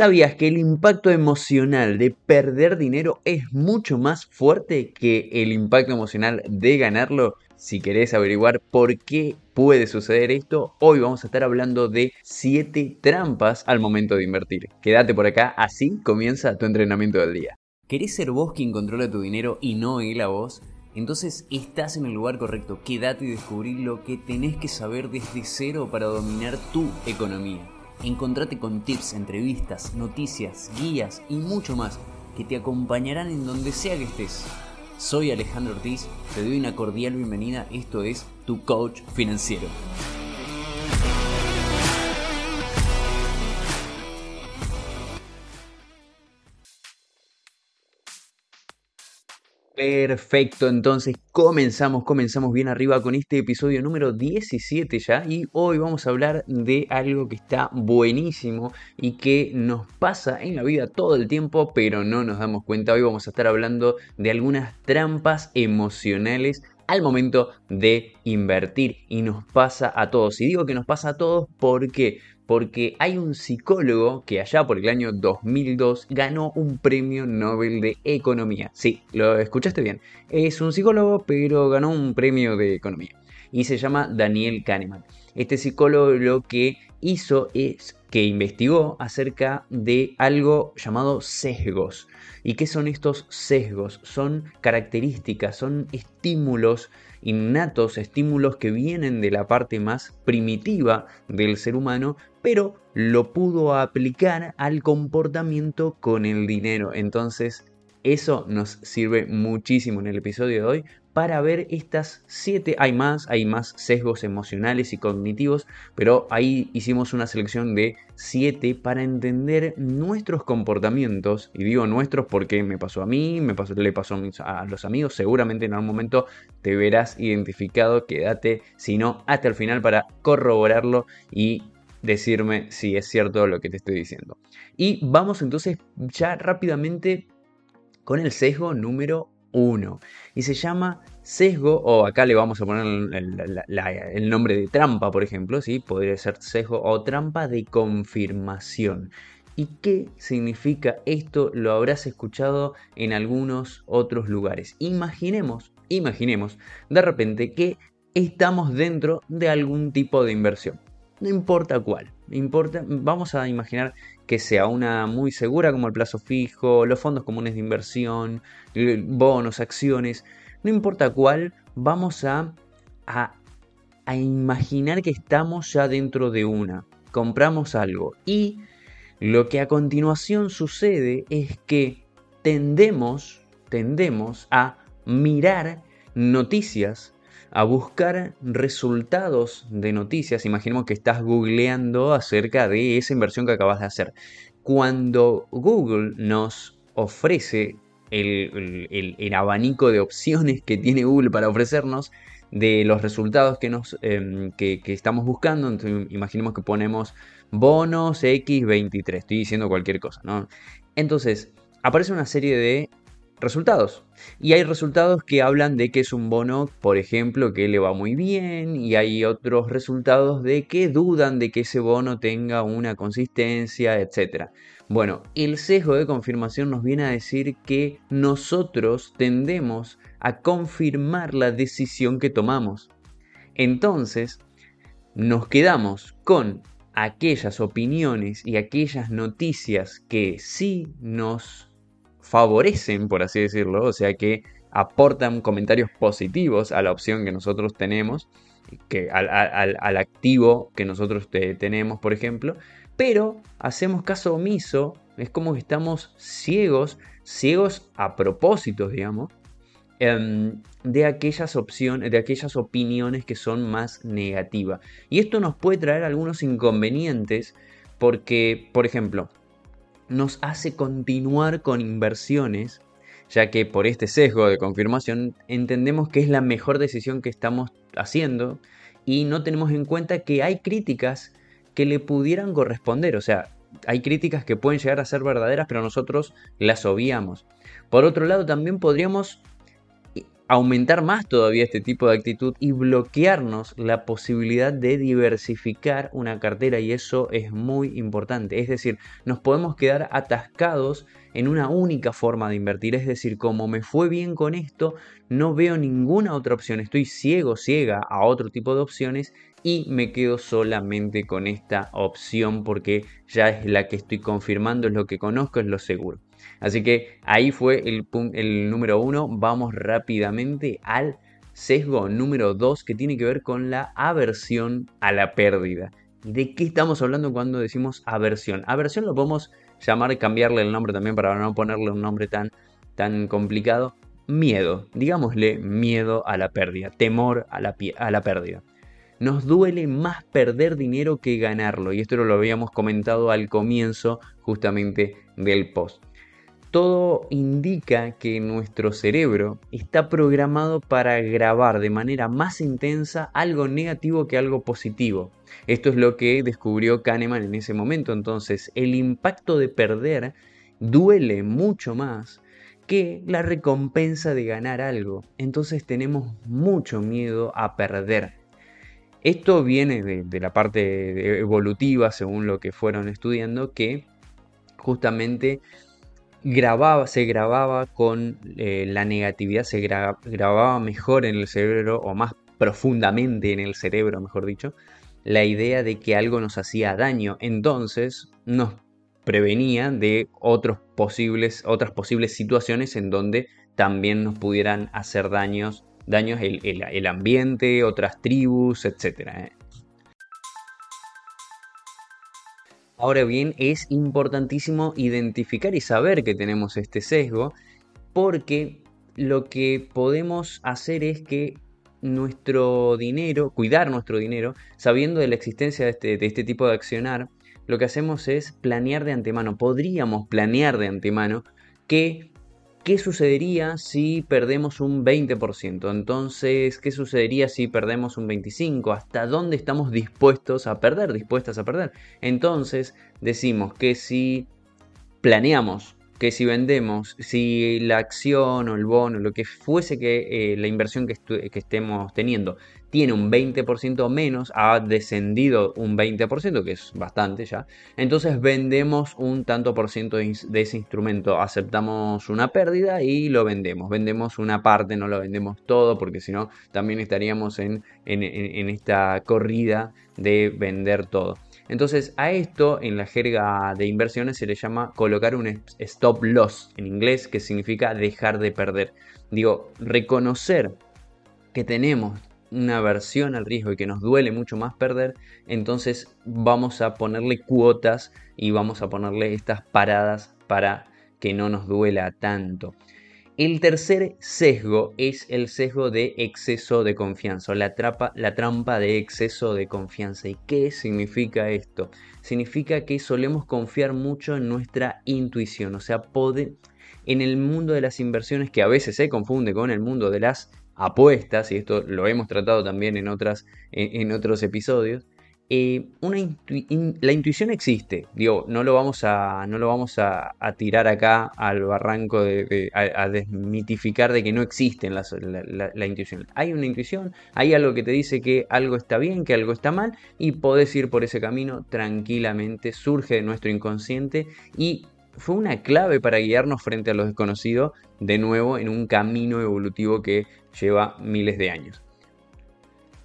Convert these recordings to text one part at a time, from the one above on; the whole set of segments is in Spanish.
¿Sabías que el impacto emocional de perder dinero es mucho más fuerte que el impacto emocional de ganarlo? Si querés averiguar por qué puede suceder esto, hoy vamos a estar hablando de 7 trampas al momento de invertir. Quédate por acá, así comienza tu entrenamiento del día. ¿Querés ser vos quien controla tu dinero y no él a vos? Entonces estás en el lugar correcto, quédate y descubrí lo que tenés que saber desde cero para dominar tu economía. Encontrate con tips, entrevistas, noticias, guías y mucho más que te acompañarán en donde sea que estés. Soy Alejandro Ortiz, te doy una cordial bienvenida, esto es Tu Coach Financiero. Perfecto, entonces comenzamos, comenzamos bien arriba con este episodio número 17 ya y hoy vamos a hablar de algo que está buenísimo y que nos pasa en la vida todo el tiempo pero no nos damos cuenta. Hoy vamos a estar hablando de algunas trampas emocionales al momento de invertir y nos pasa a todos. Y digo que nos pasa a todos porque porque hay un psicólogo que allá por el año 2002 ganó un premio Nobel de Economía. Sí, lo escuchaste bien. Es un psicólogo, pero ganó un premio de Economía. Y se llama Daniel Kahneman. Este psicólogo lo que hizo es que investigó acerca de algo llamado sesgos. ¿Y qué son estos sesgos? Son características, son estímulos innatos, estímulos que vienen de la parte más primitiva del ser humano, pero lo pudo aplicar al comportamiento con el dinero. Entonces, eso nos sirve muchísimo en el episodio de hoy para ver estas siete, hay más, hay más sesgos emocionales y cognitivos, pero ahí hicimos una selección de siete para entender nuestros comportamientos, y digo nuestros porque me pasó a mí, me pasó, le pasó a los amigos, seguramente en algún momento te verás identificado, quédate, si no, hasta el final para corroborarlo y decirme si es cierto lo que te estoy diciendo. Y vamos entonces ya rápidamente con el sesgo número 1. Y se llama sesgo, o acá le vamos a poner el, nombre de trampa, por ejemplo, ¿sí? podría ser sesgo o trampa de confirmación. ¿Y qué significa esto? Lo habrás escuchado en algunos otros lugares. Imaginemos, imaginemos de repente que estamos dentro de algún tipo de inversión. No importa cuál, importa, vamos a imaginar que sea una muy segura como el plazo fijo, los fondos comunes de inversión, bonos, acciones, no importa cuál, vamos a, a, imaginar que estamos ya dentro de una, compramos algo y lo que a continuación sucede es que tendemos, tendemos a mirar noticias a buscar resultados de noticias. Imaginemos que estás googleando acerca de esa inversión que acabas de hacer. Cuando Google nos ofrece el, abanico de opciones que tiene Google para ofrecernos, de los resultados que, nos, em, que, estamos buscando. Entonces, imaginemos que ponemos bonos X23, estoy diciendo cualquier cosa, ¿no? Entonces, aparece una serie de resultados. Y hay resultados que hablan de que es un bono, por ejemplo, que le va muy bien, y hay otros resultados de que dudan de que ese bono tenga una consistencia, etc. Bueno, el sesgo de confirmación nos viene a decir que nosotros tendemos a confirmar la decisión que tomamos. Entonces, nos quedamos con aquellas opiniones y aquellas noticias que sí nos favorecen, por así decirlo, o sea que aportan comentarios positivos a la opción que nosotros tenemos, que al, activo que nosotros tenemos, por ejemplo, pero hacemos caso omiso, es como que estamos ciegos, ciegos a propósito, digamos, em, de aquellas opciones, de aquellas opiniones que son más negativas. Y esto nos puede traer algunos inconvenientes porque, por ejemplo, nos hace continuar con inversiones, ya que por este sesgo de confirmación entendemos que es la mejor decisión que estamos haciendo y no tenemos en cuenta que hay críticas que le pudieran corresponder, o sea, hay críticas que pueden llegar a ser verdaderas, pero nosotros las obviamos. Por otro lado, también podríamos aumentar más todavía este tipo de actitud y bloquearnos la posibilidad de diversificar una cartera y eso es muy importante. Es decir, nos podemos quedar atascados en una única forma de invertir. Es decir, como me fue bien con esto, no veo ninguna otra opción. Estoy ciego, ciega a otro tipo de opciones y me quedo solamente con esta opción porque ya es la que estoy confirmando, es lo que conozco, es lo seguro. Así que ahí fue el, número uno. Vamos rápidamente al sesgo número dos que tiene que ver con la aversión a la pérdida. ¿De qué estamos hablando cuando decimos aversión? Aversión lo podemos llamar, cambiarle el nombre también para no ponerle un nombre tan, tan complicado. Miedo, digámosle miedo a la pérdida, temor a la pérdida. Nos duele más perder dinero que ganarlo y esto lo habíamos comentado al comienzo justamente del post todo indica que nuestro cerebro está programado para grabar de manera más intensa algo negativo que algo positivo. Esto es lo que descubrió Kahneman en ese momento. Entonces, el impacto de perder duele mucho más que la recompensa de ganar algo. Entonces tenemos mucho miedo a perder. Esto viene de, la parte evolutiva, según lo que fueron estudiando, que justamente grababa, se grababa con eh, la negatividad, se grababa mejor en el cerebro o más profundamente en el cerebro, mejor dicho, la idea de que algo nos hacía daño. Entonces nos prevenía de otros posibles, otras posibles situaciones en donde también nos pudieran hacer daños, daños el, ambiente, otras tribus, etc. Ahora bien, es importantísimo identificar y saber que tenemos este sesgo porque lo que podemos hacer es que nuestro dinero, cuidar nuestro dinero, sabiendo de la existencia de este, de este tipo de accionar, lo que hacemos es planear de antemano. Podríamos planear de antemano que ¿Qué sucedería si perdemos un 20%? Entonces, ¿qué sucedería si perdemos un 25%? ¿Hasta dónde estamos dispuestos a perder? Dispuestas a perder. Entonces, decimos que si planeamos que si vendemos, si la acción o el bono, lo que fuese que eh, la inversión que, que, estemos teniendo tiene un 20% menos, ha descendido un 20%, que es bastante ya, entonces vendemos un tanto por ciento de, ese instrumento, aceptamos una pérdida y lo vendemos, vendemos una parte, no lo vendemos todo, porque si no también estaríamos en, en esta corrida de vender todo. Entonces a esto en la jerga de inversiones se le llama colocar un stop loss en inglés que significa dejar de perder. Digo, reconocer que tenemos una aversión al riesgo y que nos duele mucho más perder, entonces vamos a ponerle cuotas y vamos a ponerle estas paradas para que no nos duela tanto. El tercer sesgo es el sesgo de exceso de confianza, o la, la trampa de exceso de confianza. ¿Y qué significa esto? Significa que solemos confiar mucho en nuestra intuición, o sea, en el mundo de las inversiones, que a veces se confunde con el mundo de las apuestas, y esto lo hemos tratado también en, otras, en otros episodios, eh, la intuición existe, digo, no lo vamos a, no lo vamos a, tirar acá al barranco de, a, desmitificar de que no existe la, la, intuición. Hay una intuición, hay algo que te dice que algo está bien, que algo está mal, y podés ir por ese camino tranquilamente, surge de nuestro inconsciente y fue una clave para guiarnos frente a lo desconocido, de nuevo en un camino evolutivo que lleva miles de años.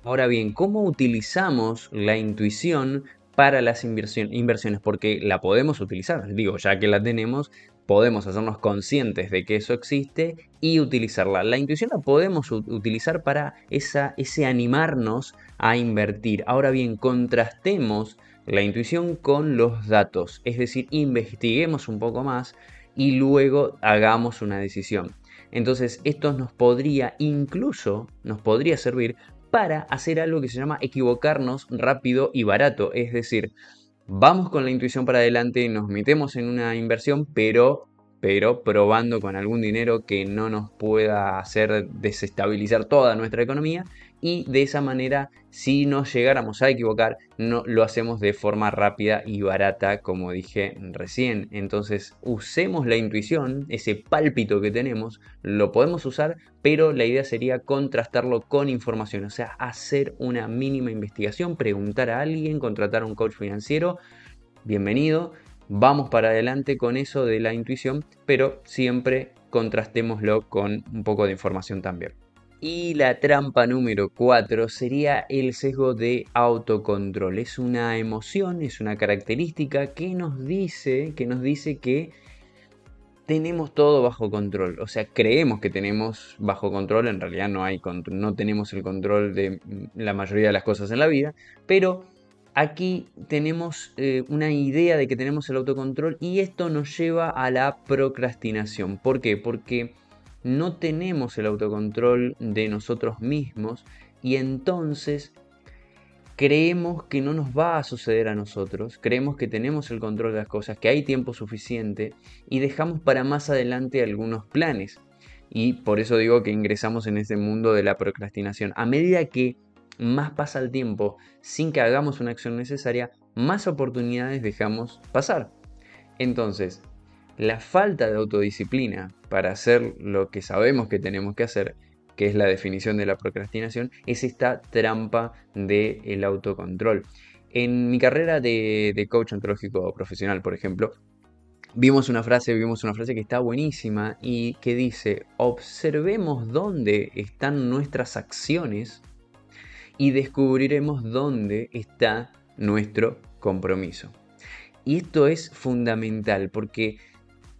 Ahora bien, ¿cómo utilizamos la intuición para las inversiones? Porque la podemos utilizar, digo, ya que la tenemos, podemos hacernos conscientes de que eso existe y utilizarla. La intuición la podemos utilizar para esa, ese animarnos a invertir. Ahora bien, contrastemos la intuición con los datos, es decir, investiguemos un poco más y luego hagamos una decisión. Entonces, esto nos podría incluso, nos podría servir para hacer algo que se llama equivocarnos rápido y barato. Es decir, vamos con la intuición para adelante, nos metemos en una inversión, pero pero probando con algún dinero que no nos pueda hacer desestabilizar toda nuestra economía y de esa manera si nos llegáramos a equivocar no lo hacemos de forma rápida y barata como dije recién. Entonces usemos la intuición ese pálpito que tenemos lo podemos usar pero la idea sería contrastarlo con información o sea hacer una mínima investigación preguntar a alguien contratar a un coach financiero. Bienvenido vamos para adelante con eso de la intuición pero siempre contrastémoslo con un poco de información también y la trampa número 4 sería el sesgo de autocontrol. Es una emoción, es una característica que nos dice que, nos dice que tenemos todo bajo control. O sea, creemos que tenemos bajo control, en realidad no, hay no tenemos el control de la mayoría de las cosas en la vida, pero aquí tenemos eh, una idea de que tenemos el autocontrol y esto nos lleva a la procrastinación. ¿Por qué? Porque no tenemos el autocontrol de nosotros mismos y entonces creemos que no nos va a suceder a nosotros, creemos que tenemos el control de las cosas, que hay tiempo suficiente y dejamos para más adelante algunos planes. Y por eso digo que ingresamos en ese mundo de la procrastinación. A medida que más pasa el tiempo sin que hagamos una acción necesaria, más oportunidades dejamos pasar. Entonces, la falta de autodisciplina para hacer lo que sabemos que tenemos que hacer, que es la definición de la procrastinación, es esta trampa del autocontrol. En mi carrera de, coach ontológico profesional, por ejemplo, vimos una frase, vimos una frase que está buenísima y que dice, observemos dónde están nuestras acciones y descubriremos dónde está nuestro compromiso. Y esto es fundamental porque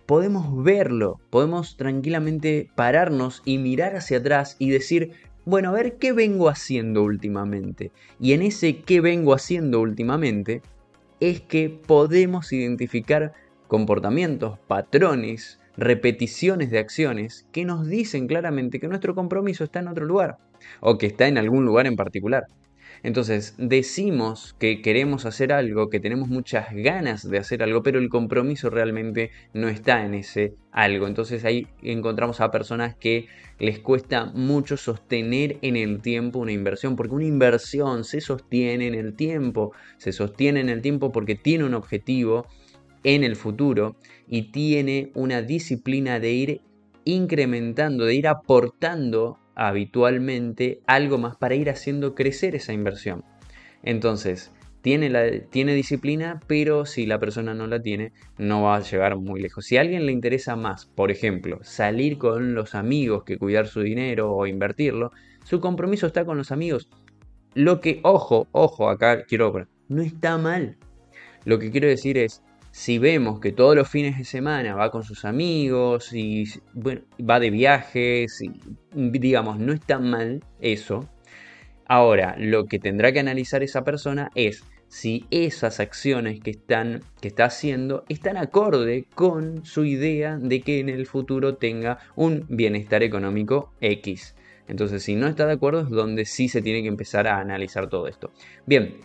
podemos verlo, podemos tranquilamente pararnos y mirar hacia atrás y decir, bueno, a ver qué vengo haciendo últimamente. Y en ese qué vengo haciendo últimamente es que podemos identificar comportamientos, patrones, repeticiones de acciones que nos dicen claramente que nuestro compromiso está en otro lugar o que está en algún lugar en particular. Entonces, decimos que queremos hacer algo, que tenemos muchas ganas de hacer algo, pero el compromiso realmente no está en ese algo. Entonces ahí encontramos a personas que les cuesta mucho sostener en el tiempo una inversión, porque una inversión se sostiene en el tiempo, se sostiene en el tiempo porque tiene un objetivo en el futuro y tiene una disciplina de ir incrementando, de ir aportando habitualmente algo más para ir haciendo crecer esa inversión. Entonces, tiene, la, tiene disciplina, pero si la persona no la tiene, no va a llegar muy lejos. Si a alguien le interesa más, por ejemplo, salir con los amigos que cuidar su dinero o invertirlo, su compromiso está con los amigos. Lo que, ojo, ojo, acá quiero, no está mal. Lo que quiero decir es, si vemos que todos los fines de semana va con sus amigos y bueno, va de viajes, digamos, no está mal eso. Ahora, lo que tendrá que analizar esa persona es si esas acciones que, están, que está haciendo están acorde con su idea de que en el futuro tenga un bienestar económico X. Entonces, si no está de acuerdo es donde sí se tiene que empezar a analizar todo esto. Bien,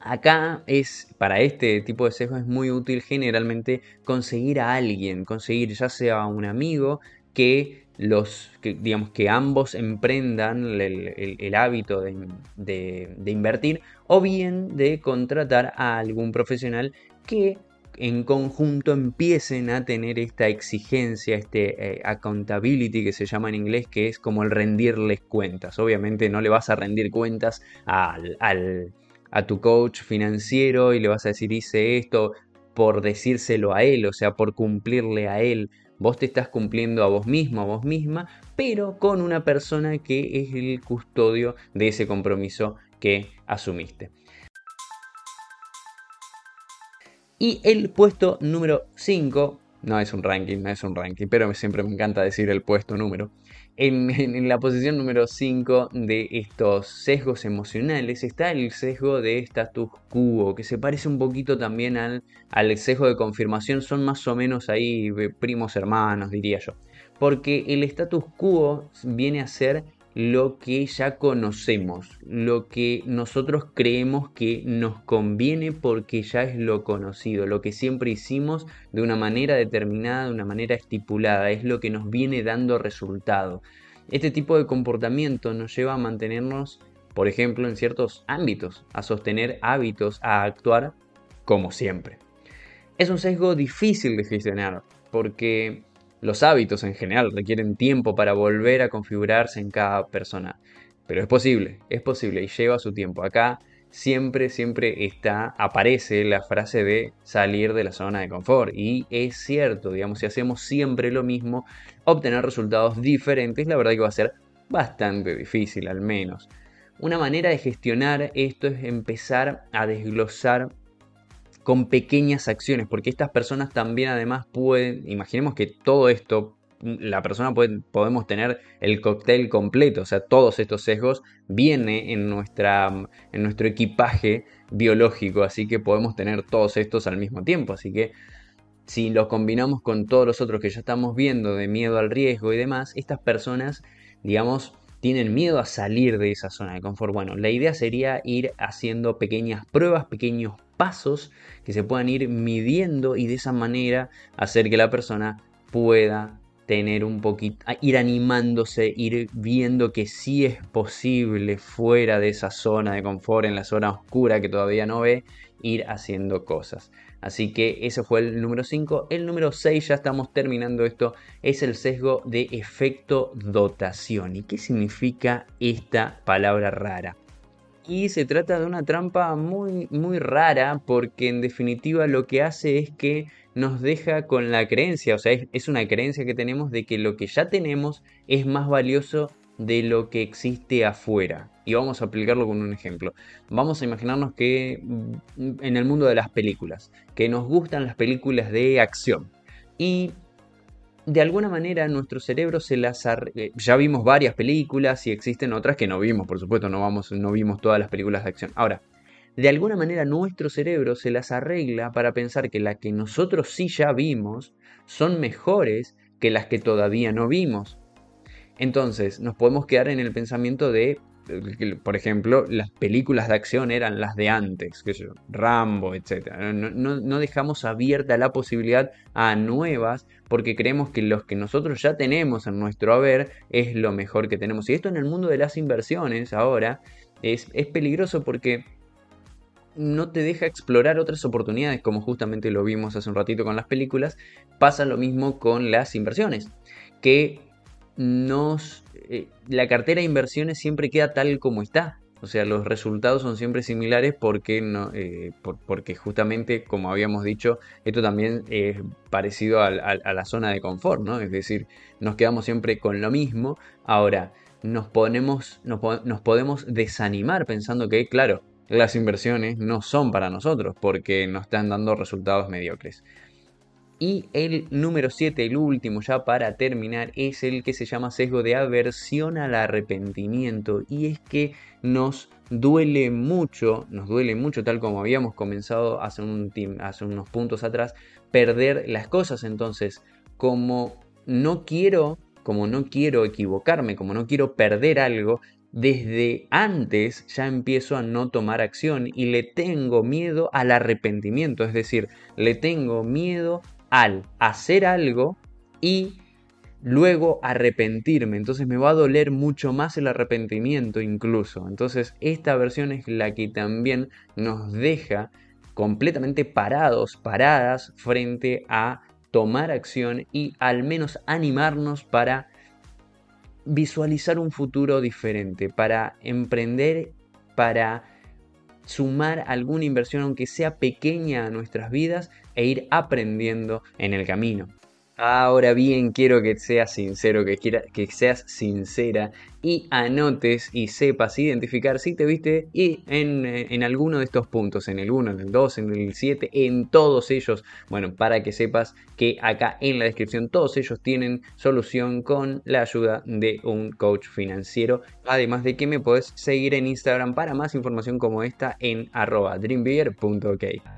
Acá es, para este tipo de sesgo es muy útil generalmente conseguir a alguien, conseguir ya sea un amigo que los, que, digamos, que ambos emprendan el, hábito de, invertir o bien de contratar a algún profesional que en conjunto empiecen a tener esta exigencia, este eh, accountability que se llama en inglés, que es como el rendirles cuentas. Obviamente no le vas a rendir cuentas al a tu coach financiero y le vas a decir hice esto por decírselo a él, o sea, por cumplirle a él. Vos te estás cumpliendo a vos mismo, a vos misma, pero con una persona que es el custodio de ese compromiso que asumiste. Y el puesto número 5, no es un ranking, no es un ranking, pero siempre me encanta decir el puesto número. En, la posición número 5 de estos sesgos emocionales está el sesgo de status quo, que se parece un poquito también al, al sesgo de confirmación, son más o menos ahí primos hermanos, diría yo. Porque el status quo viene a ser lo que ya conocemos, lo que nosotros creemos que nos conviene porque ya es lo conocido, lo que siempre hicimos de una manera determinada, de una manera estipulada, es lo que nos viene dando resultado. Este tipo de comportamiento nos lleva a mantenernos, por ejemplo, en ciertos ámbitos, a sostener hábitos, a actuar como siempre. Es un sesgo difícil de gestionar porque los hábitos en general requieren tiempo para volver a configurarse en cada persona. Pero es posible, es posible y lleva su tiempo. Acá siempre, siempre está, aparece la frase de salir de la zona de confort. Y es cierto, digamos, si hacemos siempre lo mismo, obtener resultados diferentes, la verdad que va a ser bastante difícil al menos. Una manera de gestionar esto es empezar a desglosar con pequeñas acciones, porque estas personas también además pueden, imaginemos que todo esto, la persona puede, podemos tener el cóctel completo, o sea, todos estos sesgos vienen en, nuestra, en nuestro equipaje biológico, así que podemos tener todos estos al mismo tiempo, así que si los combinamos con todos los otros que ya estamos viendo de miedo al riesgo y demás, estas personas, digamos, tienen miedo a salir de esa zona de confort. Bueno, la idea sería ir haciendo pequeñas pruebas, pequeños pasos que se puedan ir midiendo y de esa manera hacer que la persona pueda tener un poquito, ir animándose, ir viendo que sí es posible fuera de esa zona de confort, en la zona oscura que todavía no ve, ir haciendo cosas. Así que ese fue el número 5. El número 6, ya estamos terminando esto, es el sesgo de efecto dotación. ¿Y qué significa esta palabra rara? Y se trata de una trampa muy, muy rara porque en definitiva lo que hace es que nos deja con la creencia, o sea, es, una creencia que tenemos de que lo que ya tenemos es más valioso de lo que existe afuera. Y vamos a aplicarlo con un ejemplo. Vamos a imaginarnos que mm, en el mundo de las películas, que nos gustan las películas de acción. Y de alguna manera nuestro cerebro se las eh, ya vimos varias películas y existen otras que no vimos, por supuesto, no vamos no vimos todas las películas de acción. Ahora, de alguna manera nuestro cerebro se las arregla para pensar que las que nosotros sí ya vimos son mejores que las que todavía no vimos. Entonces, nos podemos quedar en el pensamiento de por ejemplo, las películas de acción eran las de antes, yo, Rambo, etc. No, dejamos abierta la posibilidad a nuevas porque creemos que los que nosotros ya tenemos en nuestro haber es lo mejor que tenemos. Y esto en el mundo de las inversiones ahora es peligroso porque no te deja explorar otras oportunidades, como justamente lo vimos hace un ratito con las películas. Pasa lo mismo con las inversiones, que nos eh, la cartera de inversiones siempre queda tal como está. O sea, los resultados son siempre similares porque, no, eh, porque justamente, como habíamos dicho, esto también es parecido a, la zona de confort, ¿no? Es decir, nos quedamos siempre con lo mismo. Ahora, nos, nos podemos desanimar pensando que, claro, las inversiones no son para nosotros porque nos están dando resultados mediocres. Y el número 7, el último ya para terminar, es el que se llama sesgo de aversión al arrepentimiento. Y es que nos duele mucho, nos duele mucho, tal como habíamos comenzado hace, hace unos puntos atrás, perder las cosas. Entonces, como no quiero, como no quiero equivocarme, como no quiero perder algo, desde antes ya empiezo a no tomar acción y le tengo miedo al arrepentimiento, es decir, le tengo miedo al hacer algo y luego arrepentirme. Entonces me va a doler mucho más el arrepentimiento incluso. Entonces esta versión es la que también nos deja completamente parados, paradas frente a tomar acción y al menos animarnos para visualizar un futuro diferente, para emprender, para sumar alguna inversión, aunque sea pequeña a nuestras vidas, e ir aprendiendo en el camino. Ahora bien, quiero que seas sincero, que, que seas sincera y anotes y sepas identificar si te viste y en, eh, en, alguno de estos puntos, en el 1, en el 2, en el 7, en todos ellos, bueno, para que sepas que acá en la descripción todos ellos tienen solución con la ayuda de un coach financiero. Además de que me puedes seguir en Instagram para más información como esta en arroba dreambigger.ok.